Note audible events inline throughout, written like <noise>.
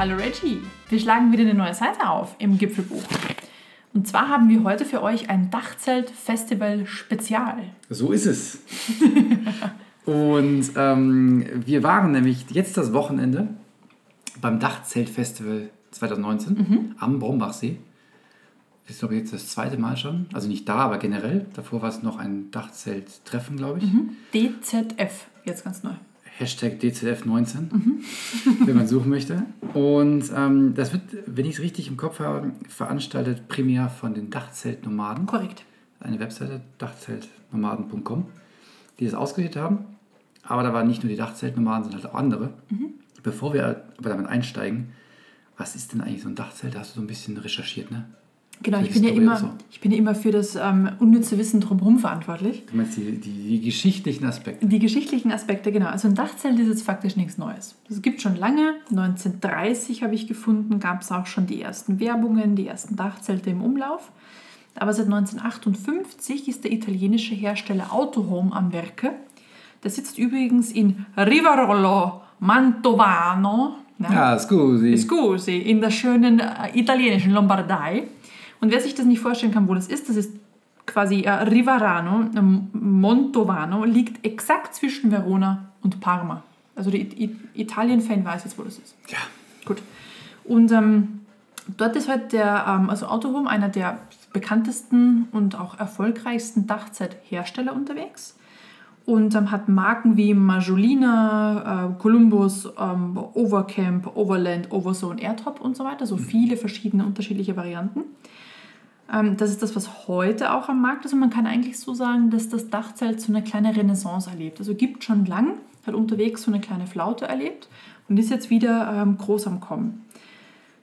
Hallo Reggie. Wir schlagen wieder eine neue Seite auf im Gipfelbuch. Und zwar haben wir heute für euch ein Dachzelt-Festival-Spezial. So ist es. <laughs> Und ähm, wir waren nämlich jetzt das Wochenende beim Dachzelt-Festival 2019 am Brombachsee. Das ist, glaube ich, jetzt das zweite Mal schon. Also nicht da, aber generell. Davor war es noch ein Dachzelt-Treffen, glaube ich. DZF, jetzt ganz neu. Hashtag DZF19, <laughs> wenn man suchen möchte. Und ähm, das wird, wenn ich es richtig im Kopf habe, veranstaltet primär von den Dachzeltnomaden. Korrekt. Eine Webseite, dachzeltnomaden.com, die das ausgewählt haben. Aber da waren nicht nur die Dachzeltnomaden, sondern halt auch andere. Bevor wir aber damit einsteigen, was ist denn eigentlich so ein Dachzelt? Da hast du so ein bisschen recherchiert, ne? Genau, ich bin, ja immer, so. ich bin ja immer für das ähm, unnütze Wissen drumherum verantwortlich. Du meinst die, die, die geschichtlichen Aspekte. Die geschichtlichen Aspekte, genau. Also ein Dachzelt ist jetzt faktisch nichts Neues. Es gibt schon lange. 1930 habe ich gefunden, gab es auch schon die ersten Werbungen, die ersten Dachzelte im Umlauf. Aber seit 1958 ist der italienische Hersteller Autohome am Werke. Der sitzt übrigens in Rivarolo Mantovano. ne? Ja, scusi. Scusi, in der schönen äh, italienischen Lombardei. Und wer sich das nicht vorstellen kann, wo das ist, das ist quasi äh, Rivarano, ähm, Montovano, liegt exakt zwischen Verona und Parma. Also der I- Italien-Fan weiß jetzt, wo das ist. Ja. Gut. Und ähm, dort ist halt der, ähm, also Autohome, einer der bekanntesten und auch erfolgreichsten Dachzelthersteller unterwegs. Und ähm, hat Marken wie Majolina, äh, Columbus, ähm, Overcamp, Overland, Overzone, Airtop und so weiter. So viele verschiedene unterschiedliche Varianten. Ähm, das ist das, was heute auch am Markt ist. Und man kann eigentlich so sagen, dass das Dachzelt so eine kleine Renaissance erlebt. Also gibt schon lang, hat unterwegs so eine kleine Flaute erlebt und ist jetzt wieder ähm, groß am Kommen.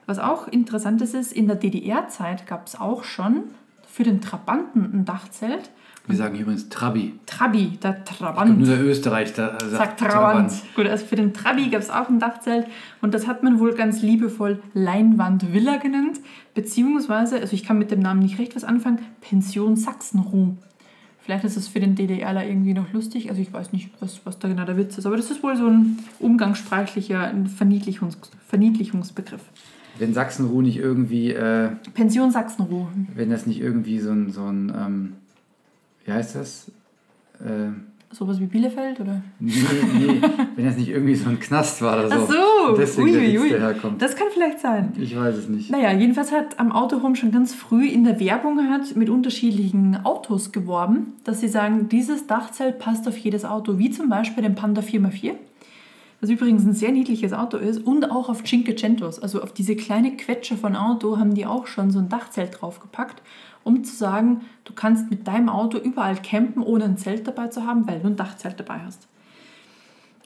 Was auch interessant ist, ist, in der DDR-Zeit gab es auch schon für den Trabanten ein Dachzelt. Wir sagen übrigens Trabi. Trabi, der Trabant. nur der Österreich da äh, Sagt Trabant. Gut, also für den Trabi gab es auch ein Dachzelt und das hat man wohl ganz liebevoll Leinwandvilla genannt, beziehungsweise, also ich kann mit dem Namen nicht recht was anfangen, Pension Sachsenruh. Vielleicht ist es für den DDRler irgendwie noch lustig, also ich weiß nicht, was, was da genau der Witz ist, aber das ist wohl so ein umgangssprachlicher ein Verniedlichungs Verniedlichungsbegriff. Wenn Sachsenruh nicht irgendwie, äh, Pension Sachsenruh. wenn das nicht irgendwie so ein, so ein ähm, wie heißt das? Äh, Sowas wie Bielefeld, oder? nee, nee, wenn das nicht irgendwie so ein Knast war oder so. Ach so, Und deswegen der ui. der herkommt. Das kann vielleicht sein. Ich weiß es nicht. Naja, jedenfalls hat am Autohome schon ganz früh in der Werbung hat mit unterschiedlichen Autos geworben, dass sie sagen, dieses Dachzelt passt auf jedes Auto, wie zum Beispiel den Panda 4x4, was übrigens ein sehr niedliches Auto ist, und auch auf Cinquecentos, also auf diese kleine Quetsche von Auto, haben die auch schon so ein Dachzelt draufgepackt, um zu sagen, du kannst mit deinem Auto überall campen, ohne ein Zelt dabei zu haben, weil du ein Dachzelt dabei hast.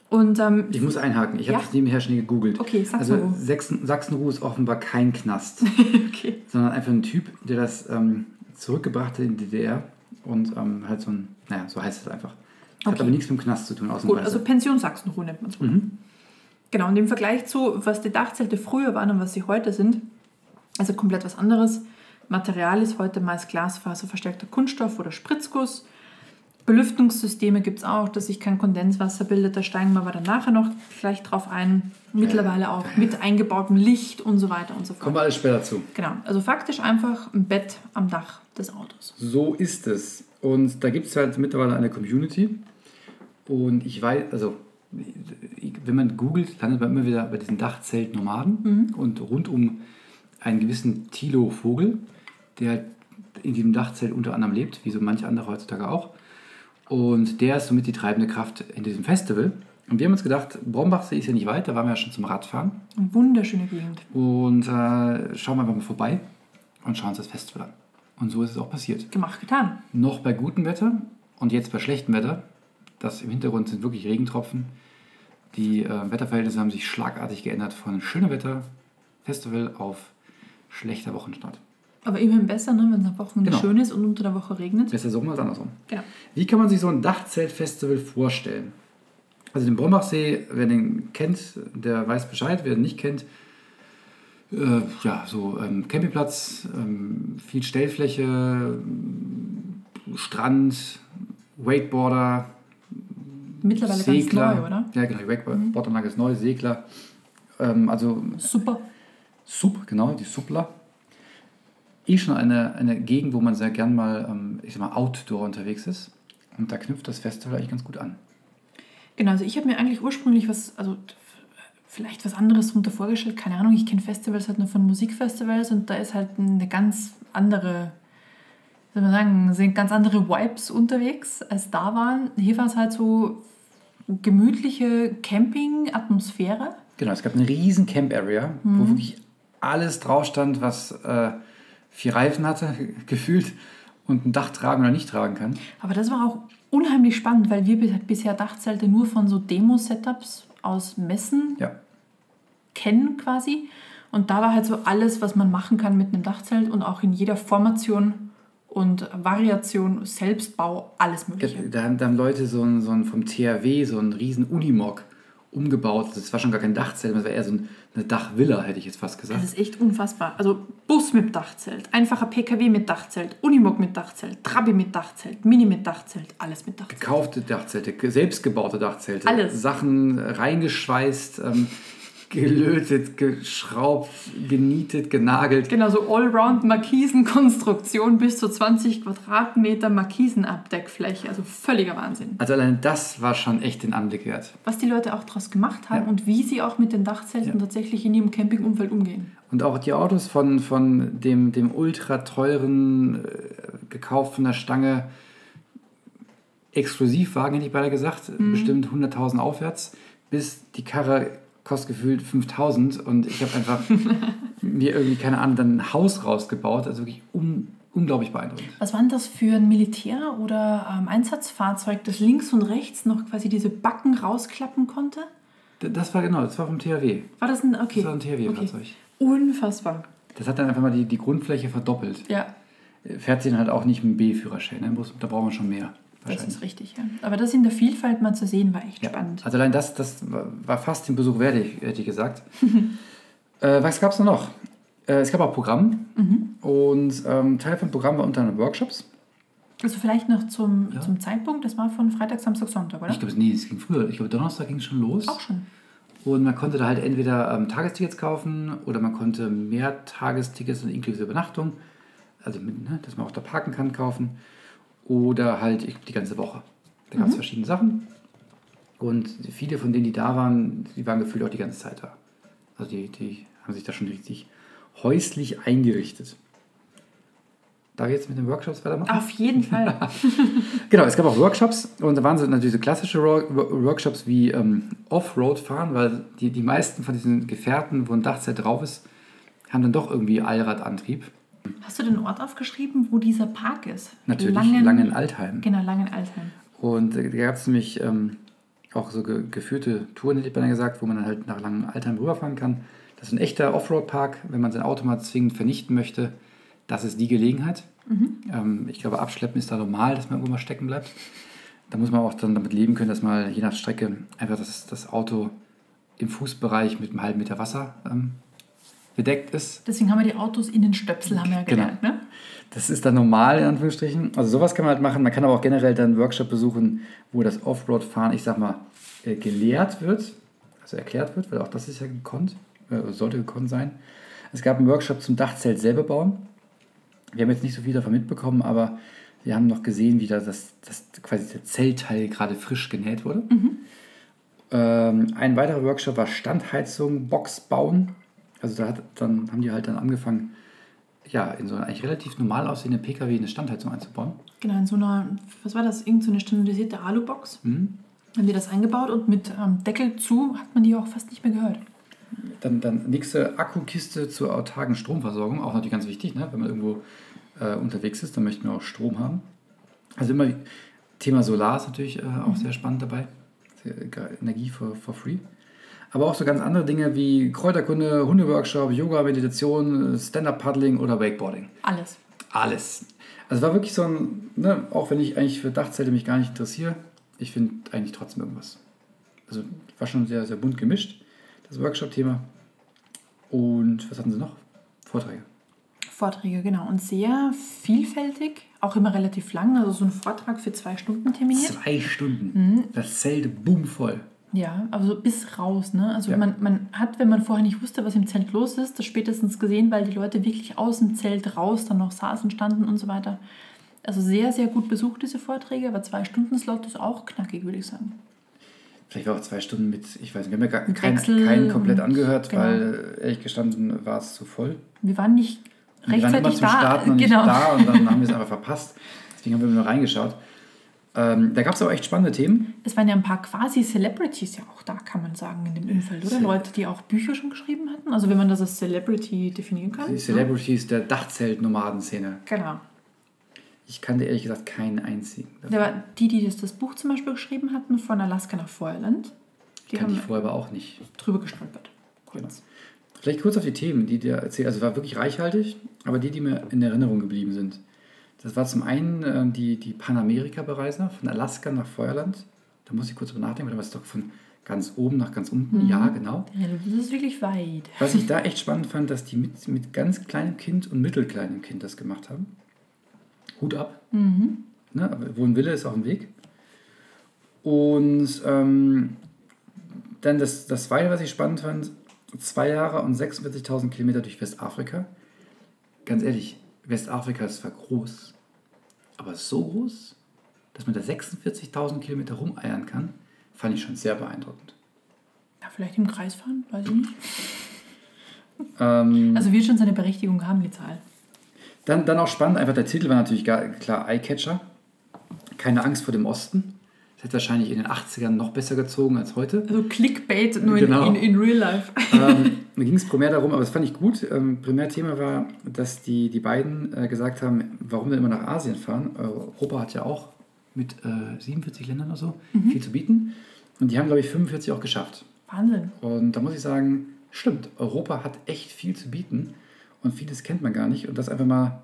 Und ähm, Ich muss einhaken. Ich habe Ja. das nebenher schnell gegoogelt. Okay. Also Sachsen, Sachsenruh ist offenbar kein Knast, <laughs> okay. sondern einfach ein Typ, der das ähm, zurückgebracht hat in die DDR und ähm, halt so ein, naja, so heißt es einfach. Hat Okay. aber nichts mit dem Knast zu tun, Gut, ausnahmsweise. also Pension Sachsenruh nennt man es. Genau, und im Vergleich zu, was die Dachzelte früher waren und was sie heute sind, also komplett was anderes. Material ist heute meist glasfaserverstärkter Kunststoff oder Spritzguss. Belüftungssysteme gibt es auch, dass sich kein Kondenswasser bildet. Da steigen wir aber dann nachher noch gleich drauf ein. Mittlerweile auch mit eingebautem Licht und so weiter und so fort. Kommen wir alles später zu. Genau, also faktisch einfach ein Bett am Dach des Autos. So ist es. Und da gibt es halt mittlerweile eine Community. Und ich weiß, also wenn man googelt, landet man immer wieder bei diesen Dachzeltnomaden und rund um einen gewissen Thilo Vogel, der in diesem Dachzelt unter anderem lebt, wie so manche andere heutzutage auch. Und der ist somit die treibende Kraft in diesem Festival. Und wir haben uns gedacht, Brombachsee ist ja nicht weit, da waren wir ja schon zum Radfahren. Eine wunderschöne Gegend. Und äh, schauen wir einfach mal vorbei und schauen uns das Festival an. Und so ist es auch passiert Gemacht, getan. noch bei gutem Wetter und jetzt bei schlechtem Wetter. Das im Hintergrund sind wirklich Regentropfen. Die äh, Wetterverhältnisse haben sich schlagartig geändert von schönem Wetter, Festival auf schlechter Wochenstart. Aber immerhin besser, ne, wenn es am Wochenende Genau. schön ist und unter der Woche regnet. Besser so als andersrum. Genau. Wie kann man sich so ein Dachzeltfestival vorstellen? Also den Brombachsee, wer den kennt, der weiß Bescheid. Wer den nicht kennt, äh, ja, so ähm, Campingplatz, ähm, viel Stellfläche, Strand, Wakeboarder, Mittlerweile Segler. ganz neu, oder? Ja, genau, die Wakeboardanlage ist neu, Segler, Ähm, also Super. Sub, genau, die Subla. Eh schon eine, eine Gegend, wo man sehr gern mal, ähm, ich sag mal, outdoor unterwegs ist. Und da knüpft das Festival eigentlich ganz gut an. Genau, also ich habe mir eigentlich ursprünglich was, also vielleicht was anderes darunter vorgestellt. Keine Ahnung, ich kenne Festivals halt nur von Musikfestivals und da ist halt eine ganz andere, wie soll man sagen, sind ganz andere Vibes unterwegs als da waren. Hier war es halt so gemütliche Camping-Atmosphäre. Genau, es gab eine riesen Camp-Area, wo wirklich alles drauf stand, was äh, vier Reifen hatte, gefühlt, und ein Dach tragen oder nicht tragen kann. Aber das war auch unheimlich spannend, weil wir bis- bisher Dachzelte nur von so Demo-Setups aus Messen Ja, kennen quasi. Und da war halt so alles, was man machen kann mit einem Dachzelt und auch in jeder Formation und Variation, Selbstbau, alles Mögliche. da haben, da haben Leute so ein, so ein vom THW so einen riesen Unimog umgebaut. Das war schon gar kein Dachzelt, das war eher so ein- eine Dachvilla, hätte ich jetzt fast gesagt. Das ist echt unfassbar. Also Bus mit Dachzelt, einfacher PKW mit Dachzelt, Unimog mit Dachzelt, Trabi mit Dachzelt, Mini mit Dachzelt, alles mit Dachzelt. Gekaufte Dachzelte, ge- selbstgebaute Dachzelte, Alles. Sachen reingeschweißt, ähm, gelötet, geschraubt, genietet, genagelt. Genau, so Allround Markisenkonstruktion bis zu 20 Quadratmeter Markisenabdeckfläche. Also völliger Wahnsinn. Also allein das war schon echt den Anblick wert. Was die Leute auch daraus gemacht haben Ja. und wie sie auch mit den Dachzelten tatsächlich in ihrem Campingumfeld umgehen. Und auch die Autos von, von dem, dem ultra teuren, äh, gekauft von der Stange Exklusivwagen, hätte ich beinahe gesagt, bestimmt 100.000 aufwärts, bis die Karre kostet gefühlt 5.000 und ich habe einfach <laughs> mir irgendwie, keine Ahnung, dann ein Haus rausgebaut, also wirklich un, unglaublich beeindruckend. Was war denn das für ein Militär- oder ähm, Einsatzfahrzeug, das links und rechts noch quasi diese Backen rausklappen konnte? D- Das war genau, das war vom THW. War das ein, okay. Das war ein THW-Fahrzeug. Okay. Unfassbar. Das hat dann einfach mal die, die Grundfläche verdoppelt. Ja, Fährt sie dann halt auch nicht mit dem B-Führerschein, ne? Da brauchen wir schon mehr. Das ist richtig. Ja. Aber das in der Vielfalt mal zu sehen, war echt Ja. spannend. Also allein das, das war fast den Besuch wert, hätte ich gesagt. <laughs> äh, was gab es noch? Äh, es gab auch Programm. Mhm. Und ähm, Teil vom Programm war unter anderem Workshops. Also vielleicht noch zum, Ja. zum Zeitpunkt, das war von Freitag, Samstag, Sonntag, oder? Ich glaube, nee, es ging früher. Ich glaube, Donnerstag ging es schon los. Auch schon. Und man konnte da halt entweder ähm, Tagestickets kaufen oder man konnte mehr Tagestickets und inklusive Übernachtung, also mit, ne, dass man auch da parken kann, kaufen. Oder halt die ganze Woche. Da gab es verschiedene Sachen. Und viele von denen, die da waren, die waren gefühlt auch die ganze Zeit da. Also die, die haben sich da schon richtig häuslich eingerichtet. Darf ich jetzt mit den Workshops weitermachen? Auf jeden Fall. <laughs> Genau, es gab auch Workshops und da waren so natürlich so klassische Workshops wie ähm, Offroad fahren, weil die, die meisten von diesen Gefährten, wo ein Dachzelt drauf ist, haben dann doch irgendwie Allradantrieb. Hast du den Ort aufgeschrieben, wo dieser Park ist? Natürlich Langen-Altheim. Genau, Langen-Altheim. Und äh, da gab es nämlich ähm, auch so ge geführte Touren, hätte ich beinahe gesagt, wo man dann halt nach Langen-Altheim rüberfahren kann. Das ist ein echter Offroad-Park, wenn man sein Auto mal zwingend vernichten möchte. Das ist die Gelegenheit. Ähm, ich glaube, Abschleppen ist da normal, dass man irgendwo mal stecken bleibt. Da muss man auch dann damit leben können, dass mal je nach Strecke einfach das, das Auto im Fußbereich mit einem halben Meter Wasser ähm, bedeckt ist. Deswegen haben wir die Autos in den Stöpsel, haben wir ja Genau. gelernt. Ne? Das ist dann normal, in Anführungsstrichen. Also sowas kann man halt machen. Man kann aber auch generell dann einen Workshop besuchen, wo das Offroad-Fahren, ich sag mal, äh, gelehrt wird, also erklärt wird, weil auch das ist ja gekonnt, äh, sollte gekonnt sein. Es gab einen Workshop zum Dachzelt selber bauen. Wir haben jetzt nicht so viel davon mitbekommen, aber wir haben noch gesehen, wie da das, das quasi der Zeltteil gerade frisch genäht wurde. Ähm, ein weiterer Workshop war Standheizung, Box bauen. Also da hat, dann haben die halt dann angefangen, ja, in so einer eigentlich relativ normal aussehenden PKW eine Standheizung einzubauen. Genau, in so einer, was war das, irgend so eine standardisierte Alubox. Mhm. Haben die das eingebaut und mit ähm, Deckel zu hat man die auch fast nicht mehr gehört. Dann, dann nächste Akkukiste zur autarken Stromversorgung, auch natürlich ganz wichtig, ne? wenn man irgendwo äh, unterwegs ist, dann möchten wir auch Strom haben. Also immer Thema Solar ist natürlich äh, auch sehr spannend dabei. Ge- Energie for, for free. Aber auch so ganz andere Dinge wie Kräuterkunde, Hundeworkshop, Yoga, Meditation, Stand-Up-Paddling oder Wakeboarding. Alles. Alles. Also war wirklich so ein, ne, auch wenn ich eigentlich für Dachzelte mich gar nicht interessiere, ich finde eigentlich trotzdem irgendwas. Also war schon sehr, sehr bunt gemischt, das Workshop-Thema. Und was hatten sie noch? Vorträge. Vorträge, genau. Und sehr vielfältig, auch immer relativ lang. Also so ein Vortrag für zwei Stunden terminiert. Zwei Stunden. Das Zelt boom voll. Ja, also bis raus, ne? Also Ja. man, man hat, wenn man vorher nicht wusste, was im Zelt los ist, das spätestens gesehen, weil die Leute wirklich aus dem Zelt raus dann noch saßen, standen und so weiter. Also sehr, sehr gut besucht, diese Vorträge, aber zwei Stunden Slot ist auch knackig, würde ich sagen. Vielleicht war auch zwei Stunden mit, ich weiß nicht, wir haben ja gar keinen, keinen komplett und- angehört, genau. weil äh, ehrlich gestanden war es zu voll. Wir waren nicht Wir waren immer rechtzeitig zum da. Starten noch <laughs> genau. nicht da und dann haben wir es einfach verpasst. Deswegen haben wir nur reingeschaut. Ähm, da gab es aber echt spannende Themen. Es waren ja ein paar quasi Celebrities ja auch da, kann man sagen, in dem Umfeld, oder? Leute, die auch Bücher schon geschrieben hatten. Also wenn man das als Celebrity definieren kann. Die ne? Celebrities der Dachzelt-Nomadenszene. Genau. Ich kannte ehrlich gesagt keinen einzigen. War die, die das, das Buch zum Beispiel geschrieben hatten, von Alaska nach Feuerland. Die kannte ich vorher aber auch nicht. drüber gestolpert. Genau. Vielleicht kurz auf die Themen, die dir erzählt. Also war wirklich reichhaltig, aber die, die mir in Erinnerung geblieben sind. Das war zum einen äh, die, die Panamerika-Bereiser von Alaska nach Feuerland. Da muss ich kurz drüber nachdenken, weil das ist doch von ganz oben nach ganz unten. Ja, genau. Ja, das ist wirklich weit. Was ich da <laughs> echt spannend fand, dass die mit, mit ganz kleinem Kind und mittelkleinem Kind das gemacht haben. Hut ab. Mhm. Ne? Aber wo ein Wille ist, auch ein Weg. Und ähm, dann das, das Zweite, was ich spannend fand, zwei Jahre und 46.000 Kilometer durch Westafrika. Ganz ehrlich, Westafrika ist zwar groß, aber so groß, dass man da 46.000 Kilometer rumeiern kann, fand ich schon sehr beeindruckend. Ja, vielleicht im Kreis fahren, weiß ich nicht. Ähm, Also wird schon seine Berechtigung haben, die Zahl. Dann, dann auch spannend, einfach der Titel war natürlich gar, klar Eyecatcher. Keine Angst vor dem Osten. Das hätte wahrscheinlich in den 80ern noch besser gezogen als heute. Also Clickbait nur Genau. in, in, in real life. ähm, <laughs> da ging es primär darum, aber das fand ich gut. Ähm, Primärthema war, dass die, die beiden äh, gesagt haben, warum denn immer nach Asien fahren. Europa hat ja auch mit äh, 47 Ländern oder so viel zu bieten. Und die haben, glaube ich, 45 auch geschafft. Wahnsinn. Und da muss ich sagen, stimmt, Europa hat echt viel zu bieten und vieles kennt man gar nicht. Und das einfach mal,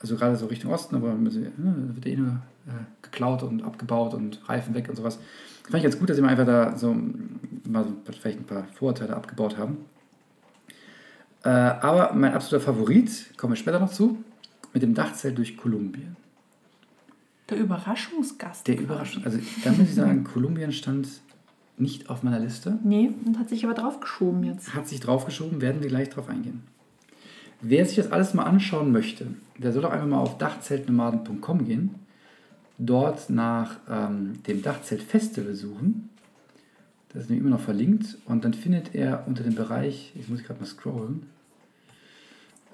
also gerade so Richtung Osten, aber da wird eh nur äh, geklaut und abgebaut und Reifen weg und sowas. Fand ich ganz gut, dass sie mal einfach da so mal vielleicht ein paar Vorurteile abgebaut haben. Äh, aber mein absoluter Favorit, kommen wir später noch zu, mit dem Dachzelt durch Kolumbien. Der Überraschungsgast. Der. Überraschung, also da muss ich sagen, Kolumbien stand nicht auf meiner Liste. Nee, und hat sich aber draufgeschoben jetzt. hat sich draufgeschoben, werden wir gleich drauf eingehen. Wer sich das alles mal anschauen möchte, der soll doch einfach mal auf dachzeltnomaden.com gehen, dort nach ähm, dem Dachzelt-Festival suchen. Das ist nämlich immer noch verlinkt und dann findet er unter dem Bereich, jetzt muss ich gerade mal scrollen,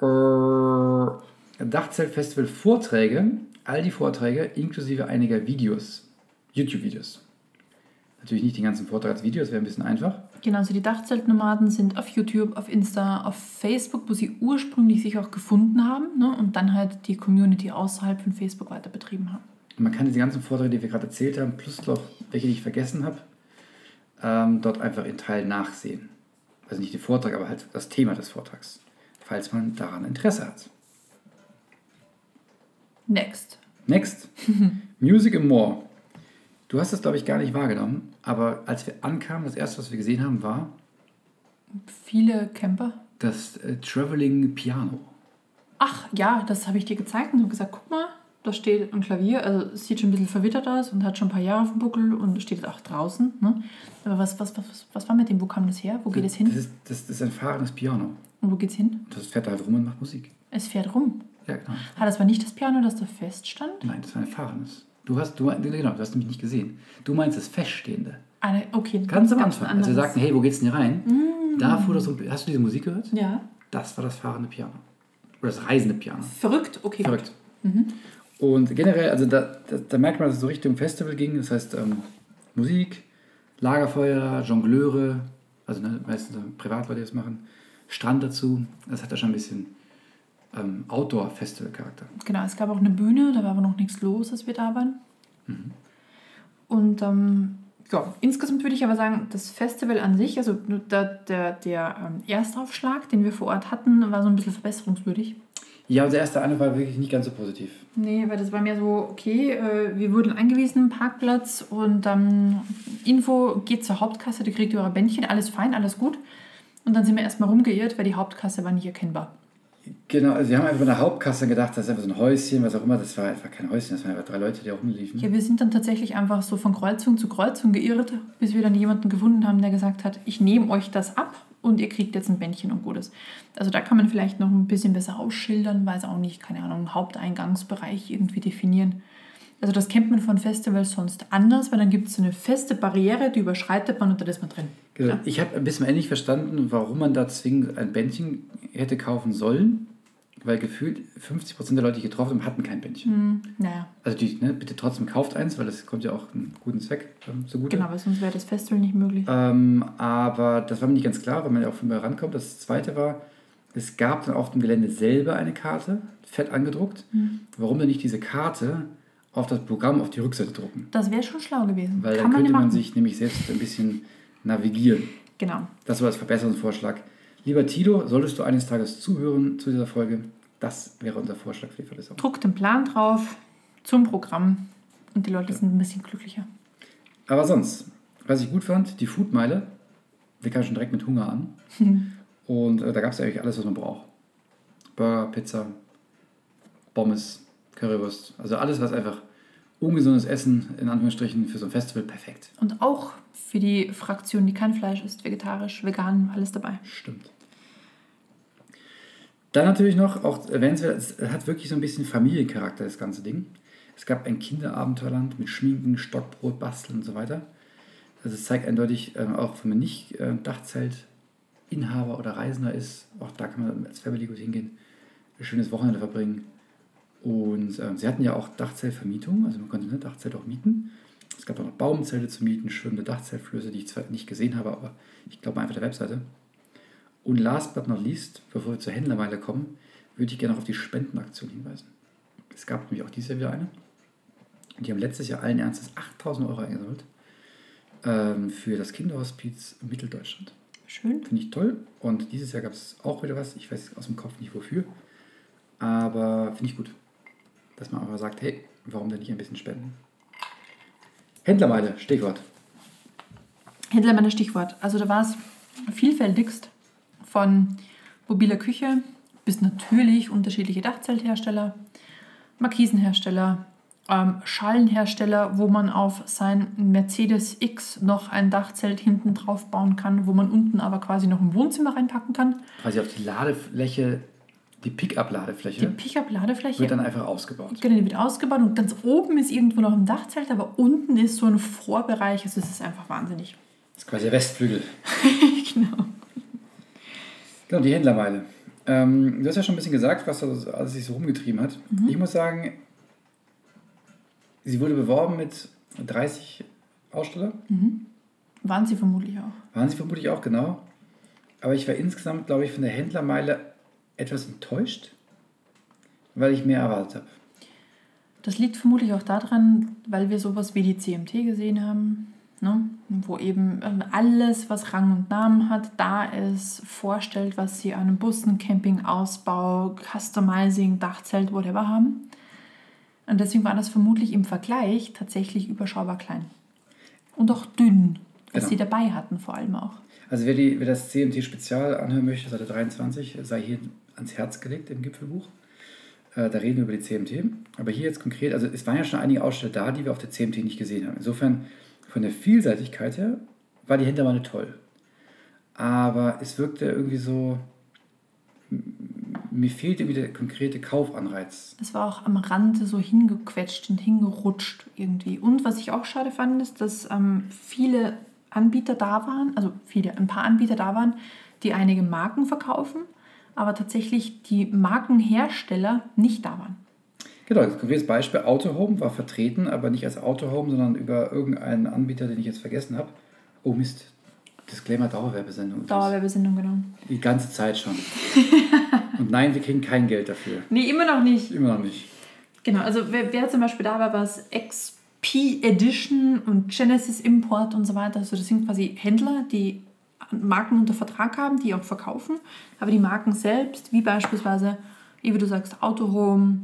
äh, Dachzelt-Festival Vorträge, all die Vorträge inklusive einiger Videos, YouTube-Videos. Natürlich nicht den ganzen Vortrag als Video, das wäre ein bisschen einfach. Genau, also die Dachzeltnomaden sind auf YouTube, auf Insta, auf Facebook, wo sie ursprünglich sich auch gefunden haben ne? und dann halt die Community außerhalb von Facebook weiter betrieben haben. Man kann diese ganzen Vorträge, die wir gerade erzählt haben, plus noch welche, die ich vergessen habe, ähm, dort einfach in Teil nachsehen. Also nicht den Vortrag, aber halt das Thema des Vortrags, falls man daran Interesse hat. Next. Next, <laughs> Music and More. Du hast das, glaube ich, gar nicht wahrgenommen, aber als wir ankamen, das erste, was wir gesehen haben, war Viele Camper. das äh, Traveling Piano. Ach ja, das habe ich dir gezeigt und habe gesagt, guck mal, da steht ein Klavier, also es sieht schon ein bisschen verwittert aus und hat schon ein paar Jahre auf dem Buckel und steht auch draußen. Ne? Aber was, was, was, was war mit dem? Wo kam das her? Wo geht es hin? Das ist, das, das ist ein fahrendes Piano. Und wo geht's hin? Das fährt halt rum und macht Musik. Es fährt rum. Ja, genau. Ah, das war nicht das Piano, das da feststand? Nein, das war ein fahrendes. Du hast, du, genau, du hast nämlich nicht gesehen. Du meinst das Feststehende. Ah, ne, okay. Ganz am Anfang, als wir sagten, hey, wo geht's denn hier rein? Da fuhr das hast du diese Musik gehört? Ja. Das war das fahrende Piano. Oder das reisende Piano. Verrückt, okay. Verrückt. Und generell, also da, da, da merkt man, dass es so Richtung Festival ging. Das heißt, ähm, Musik, Lagerfeuer, Jongleure, also ne, meistens Privatleute, die das machen, Strand dazu. Das hat da schon ein bisschen ähm, Outdoor-Festival-Charakter. Genau, es gab auch eine Bühne, da war aber noch nichts los, als wir da waren. Mhm. Und ähm, ja, insgesamt würde ich aber sagen, das Festival an sich, also der, der, der ähm, Erstaufschlag, den wir vor Ort hatten, war so ein bisschen verbesserungswürdig. Ja, unser erster Eindruck war wirklich nicht ganz so positiv. Nee, weil das war mir so, okay, äh, wir wurden angewiesen im Parkplatz und dann Info geht zur Hauptkasse, die kriegt ihr eure Bändchen, alles fein, alles gut. Und dann sind wir erstmal rumgeirrt, weil die Hauptkasse war nicht erkennbar. Genau, also wir haben einfach bei der Hauptkasse gedacht, das ist einfach so ein Häuschen, was auch immer. Das war einfach kein Häuschen, das waren einfach drei Leute, die rumliefen. Ja, wir sind dann tatsächlich einfach so von Kreuzung zu Kreuzung geirrt, bis wir dann jemanden gefunden haben, der gesagt hat, ich nehme euch das ab und ihr kriegt jetzt ein Bändchen und Gutes. Also da kann man vielleicht noch ein bisschen besser ausschildern, weil es auch nicht, keine Ahnung, Haupteingangsbereich irgendwie definieren. Also das kennt man von Festivals sonst anders, weil dann gibt es so eine feste Barriere, die überschreitet man und da ist man drin. Genau. Ja. Ich habe ein bisschen ähnlich verstanden, warum man da zwingend ein Bändchen hätte kaufen sollen, weil gefühlt 50% der Leute, die ich getroffen habe, hatten kein Bändchen. Hm, naja, Also die, ne, bitte trotzdem kauft eins, weil das kommt ja auch einen guten Zweck ähm, zugute. genau, weil sonst wäre das Festival nicht möglich. Ähm, aber das war mir nicht ganz klar, weil man ja auch von mir rankommt. Das zweite war, es gab dann auf dem Gelände selber eine Karte, fett angedruckt. Hm. Warum denn nicht diese Karte auf das Programm auf die Rückseite drucken? Das wäre schon schlau gewesen. Weil kann dann man könnte ja man machen. sich nämlich selbst ein bisschen navigieren. Genau. Das war das Verbesserungsvorschlag. Lieber Tilo, solltest du eines Tages zuhören zu dieser Folge? Das wäre unser Vorschlag für die Verbesserung. Druck den Plan drauf zum Programm und die Leute sind ein bisschen glücklicher. Aber sonst, was ich gut fand, die Foodmeile, wir kamen schon direkt mit Hunger an. <laughs> Und äh, da gab es eigentlich alles, was man braucht. Burger, Pizza, Pommes, Currywurst. Also alles, was einfach ungesundes Essen, in Anführungsstrichen, für so ein Festival perfekt. Und auch für die Fraktion, die kein Fleisch isst, vegetarisch, vegan, alles dabei. Stimmt. Dann natürlich noch, auch erwähnenswert, es hat wirklich so ein bisschen Familiencharakter, das ganze Ding. Es gab ein Kinderabenteuerland mit Schminken, Stockbrot, Basteln und so weiter. Also es zeigt eindeutig, ähm, auch wenn man nicht äh, Dachzeltinhaber oder Reisender ist, auch da kann man als Family gut hingehen, ein schönes Wochenende verbringen. Und ähm, sie hatten ja auch Dachzeltvermietung, also man konnte ne, Dachzelt auch mieten. Es gab auch noch Baumzelte zu mieten, schwimmende Dachzeltflöße, die ich zwar nicht gesehen habe, aber ich glaube einfach der Webseite. Und last but not least, bevor wir zur Händlermeile kommen, würde ich gerne noch auf die Spendenaktion hinweisen. Es gab nämlich auch dieses Jahr wieder eine. Die haben letztes Jahr allen Ernstes 8000 Euro eingesammelt ähm, für das Kinderhospiz Mitteldeutschland. Schön. Finde ich toll. Und dieses Jahr gab es auch wieder was. Ich weiß aus dem Kopf nicht wofür. Aber finde ich gut. Dass man einfach sagt, hey, warum denn nicht ein bisschen spenden? Händlermeile, Stichwort. Händler meiner Stichwort. Also da war es vielfältigst von mobiler Küche bis natürlich unterschiedliche Dachzelthersteller, Markisenhersteller, ähm, Schallenhersteller, wo man auf sein Mercedes X noch ein Dachzelt hinten drauf bauen kann, wo man unten aber quasi noch ein Wohnzimmer reinpacken kann. Quasi auf die Ladefläche, die Die Pickup-Ladefläche, Pickup-Ladefläche. wird dann einfach ausgebaut. Genau, die wird ausgebaut und ganz oben ist irgendwo noch ein Dachzelt, aber unten ist so ein Vorbereich. Also es ist einfach wahnsinnig. Das ist quasi der Westflügel. <laughs> genau. Genau, die Händlermeile. Ähm, du hast ja schon ein bisschen gesagt, was da so- alles sich so rumgetrieben hat. Ich muss sagen, sie wurde beworben mit 30 Aussteller. Waren sie vermutlich auch. Waren sie vermutlich auch, genau. Aber ich war insgesamt, glaube ich, von der Händlermeile etwas enttäuscht, weil ich mehr erwartet habe. Das liegt vermutlich auch daran, weil wir sowas wie die CMT gesehen haben, ne? wo eben ähm, alles, was Rang und Namen hat, da ist, vorstellt, was sie an einem Bussen, Camping, Ausbau, Customizing, Dachzelt, whatever haben. Und deswegen war das vermutlich im Vergleich tatsächlich überschaubar klein. Und auch dünn, was Genau. sie dabei hatten vor allem auch. Also wer, die, wer das CMT-Spezial anhören möchte, Seite 23, sei hier ans Herz gelegt im Gipfelbuch. Äh, da reden wir über die CMT. Aber hier jetzt konkret, also es waren ja schon einige Aussteller da, die wir auf der CMT nicht gesehen haben. Insofern, von der Vielseitigkeit her, war die Händlermeile toll. Aber es wirkte irgendwie so, mir fehlte irgendwie der konkrete Kaufanreiz. Das war auch am Rande so hingequetscht und hingerutscht irgendwie. Und was ich auch schade fand, ist, dass ähm, viele Anbieter da waren, also viele, ein paar Anbieter da waren, die einige Marken verkaufen, aber tatsächlich die Markenhersteller nicht da waren. Genau, das konkretes Beispiel, Autohome war vertreten, aber nicht als Autohome, sondern über irgendeinen Anbieter, den ich jetzt vergessen habe. Oh Mist, Disclaimer Dauerwerbesendung. Dauerwerbesendung, genau. Die ganze Zeit schon. <laughs> Und nein, wir kriegen kein Geld dafür. Nee, immer noch nicht. Immer noch nicht. Genau, also wer, wer zum Beispiel da war, war es XP Edition und Genesis Import und so weiter. Also das sind quasi Händler, die Marken unter Vertrag haben, die auch verkaufen. Aber die Marken selbst, wie beispielsweise, wie du sagst, Autohome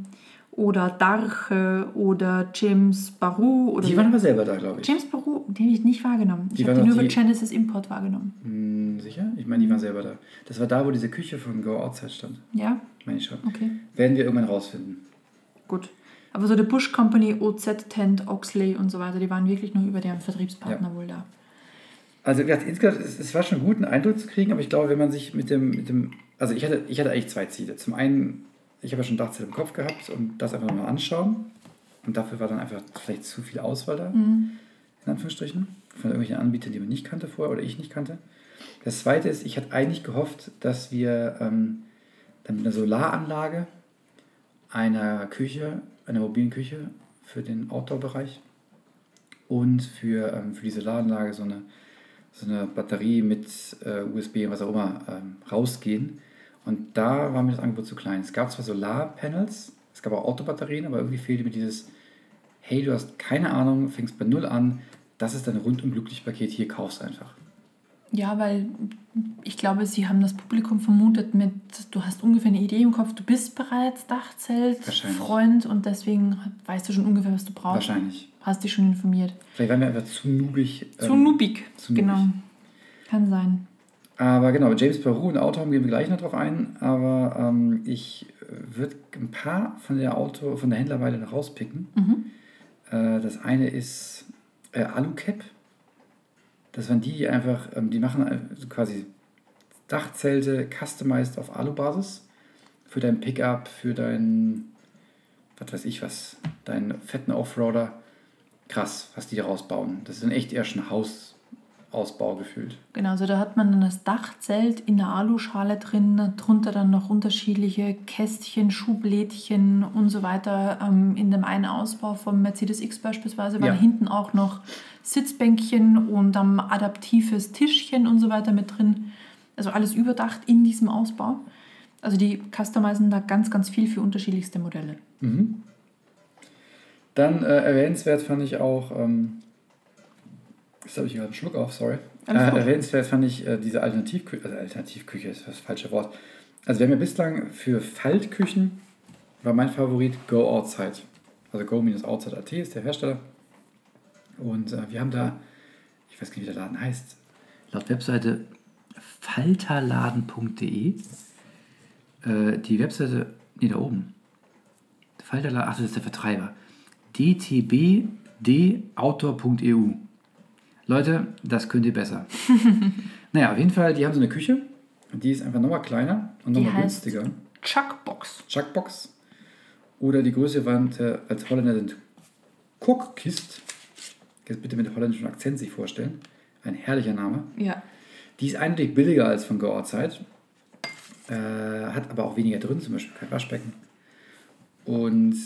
oder Darche oder James Baru. Oder Die waren aber selber da, glaube ich. James Baru, den habe ich nicht wahrgenommen. Ich Die habe waren den doch nur über die- Genesis Import wahrgenommen. Hm, sicher? Ich meine, die waren selber da. Das war da, wo diese Küche von Go Outside stand. Ja, Meine ich schon. okay, Werden wir irgendwann rausfinden. gut. Aber so der Bush Company, OZ Tent, Oxley und so weiter, die waren wirklich nur über deren Vertriebspartner wohl da. Also wie gesagt, insgesamt, es, war schon gut, einen Eindruck zu kriegen, aber ich glaube, wenn man sich mit dem, mit dem also ich hatte, ich hatte eigentlich zwei Ziele. Zum einen, ich habe ja schon Dachzelt im Kopf gehabt und das einfach mal anschauen. Und dafür war dann einfach vielleicht zu viel Auswahl da, in Anführungsstrichen, von irgendwelchen Anbietern, die man nicht kannte vorher oder ich nicht kannte. Das zweite ist, ich hatte eigentlich gehofft, dass wir ähm, dann mit einer Solaranlage, einer Küche, einer mobilen Küche für den Outdoor-Bereich und für, ähm, für die Solaranlage so eine, so eine Batterie mit äh, USB und was auch immer ähm, rausgehen. Und da war mir das Angebot zu klein. Es gab zwar Solarpanels, es gab auch Autobatterien, aber irgendwie fehlte mir dieses, hey, du hast keine Ahnung, fängst bei Null an, das ist dein rundum glücklich Paket, hier kaufst einfach. Ja, weil ich glaube, sie haben das Publikum vermutet mit, du hast ungefähr eine Idee im Kopf, du bist bereits Wahrscheinlich. Dachzelt-Freund und deswegen weißt du schon ungefähr, was du brauchst. Wahrscheinlich. Hast dich schon informiert. Vielleicht waren wir einfach zu noobig. Zu ähm, noobig. zu noobig. Genau. Kann sein. Aber genau, James Peru und Auto gehen wir gleich noch drauf ein. Aber ähm, ich würde ein paar von der Auto, von der Händlerweile noch rauspicken. Äh, das eine ist äh, Alucap. Das waren die, die einfach, ähm, die machen also quasi Dachzelte customized auf Alubasis. Für dein Pickup, für dein, was weiß ich was, deinen fetten Offroader. Krass, was die da rausbauen. Das ist dann echt eher schon Hausausbau gefühlt. Genau, also da hat man dann das Dachzelt in der Aluschale drin, drunter dann noch unterschiedliche Kästchen, Schublädchen und so weiter. Ähm, in dem einen Ausbau vom Mercedes X beispielsweise waren Ja. hinten auch noch Sitzbänkchen und ähm, adaptives Tischchen und so weiter mit drin. Also alles überdacht in diesem Ausbau. Also die customizen da ganz, ganz viel für unterschiedlichste Modelle. Mhm. Dann äh, erwähnenswert fand ich auch, ähm, jetzt habe ich gerade einen Schluck auf, sorry. Äh, erwähnenswert fand ich äh, diese Alternativküche, also Alternativküche ist das falsche Wort. Also wir haben ja bislang für Faltküchen, war mein Favorit Go Outside. Also Go-Outside.at ist der Hersteller. Und äh, wir haben da, ich weiß gar nicht, wie der Laden heißt, laut Webseite falterladen.de. Äh, die Webseite, nee, da oben. Falterladen, ach, das ist der Vertreiber. dtbdautor.eu. Leute, das könnt ihr besser. <laughs> naja, auf jeden Fall, die haben so eine Küche. Die ist einfach nochmal kleiner und nochmal günstiger. Chuckbox. Chuckbox. Oder die größte Variante als Holländer sind Cookkist. Jetzt bitte mit holländischem Akzent sich vorstellen. Ein herrlicher Name. Ja. Die ist eindeutig billiger als von Outside. Äh, hat aber auch weniger drin, zum Beispiel kein Waschbecken. Und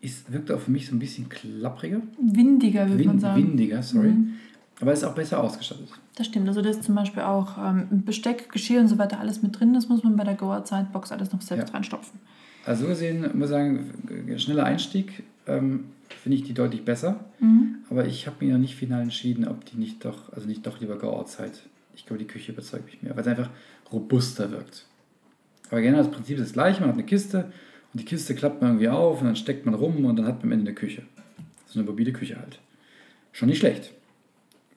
ist, wirkt auch für mich so ein bisschen klappriger. Windiger, würde man Wind, sagen. windiger, sorry. Aber ist auch besser ausgestattet. Das stimmt. Also da ist zum Beispiel auch ähm, Besteck, Geschirr und so weiter alles mit drin. Das muss man bei der Go Outside Box alles noch selbst Ja. reinstopfen. Also so gesehen, muss ich sagen, schneller Einstieg ähm, finde ich die deutlich besser. Mhm. Aber ich habe mir noch nicht final entschieden, ob die nicht doch, also nicht doch lieber Go Outside. Ich glaube, die Küche überzeugt mich mehr, weil es einfach robuster wirkt. Aber generell das Prinzip ist das gleiche. Man hat eine Kiste und die Kiste klappt man irgendwie auf und dann steckt man rum und dann hat man am Ende eine Küche. So eine mobile Küche halt. Schon nicht schlecht.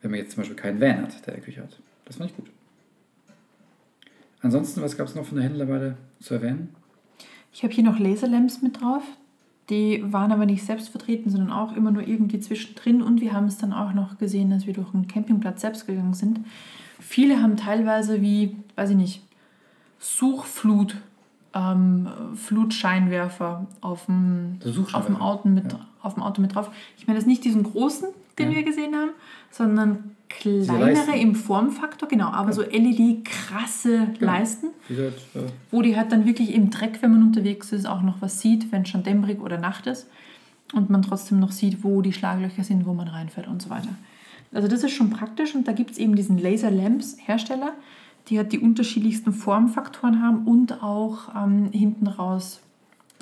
Wenn man jetzt zum Beispiel keinen Van hat, der eine Küche hat. Das fand ich gut. Ansonsten, was gab es noch von der Händlerweile zu erwähnen? Ich habe hier noch Laserlamps mit drauf. Die waren aber nicht selbst vertreten, sondern auch immer nur irgendwie zwischendrin. Und wir haben es dann auch noch gesehen, als wir durch einen Campingplatz selbst gegangen sind. Viele haben teilweise wie, weiß ich nicht, Suchflut, ähm, Flutscheinwerfer auf dem, auf, Auto mit, ja. auf dem Auto mit drauf. Ich meine, das ist nicht diesen großen, den Ja. wir gesehen haben, sondern kleinere Leisten. im Formfaktor, genau, aber so LED-krasse Leisten gesagt, äh, wo die halt dann wirklich im Dreck, wenn man unterwegs ist, auch noch was sieht, wenn es schon dämmerig oder Nacht ist und man trotzdem noch sieht, wo die Schlaglöcher sind, wo man reinfährt und so weiter. Also das ist schon praktisch und da gibt es eben diesen Laser Lamps Hersteller, die halt die unterschiedlichsten Formfaktoren haben und auch ähm, hinten raus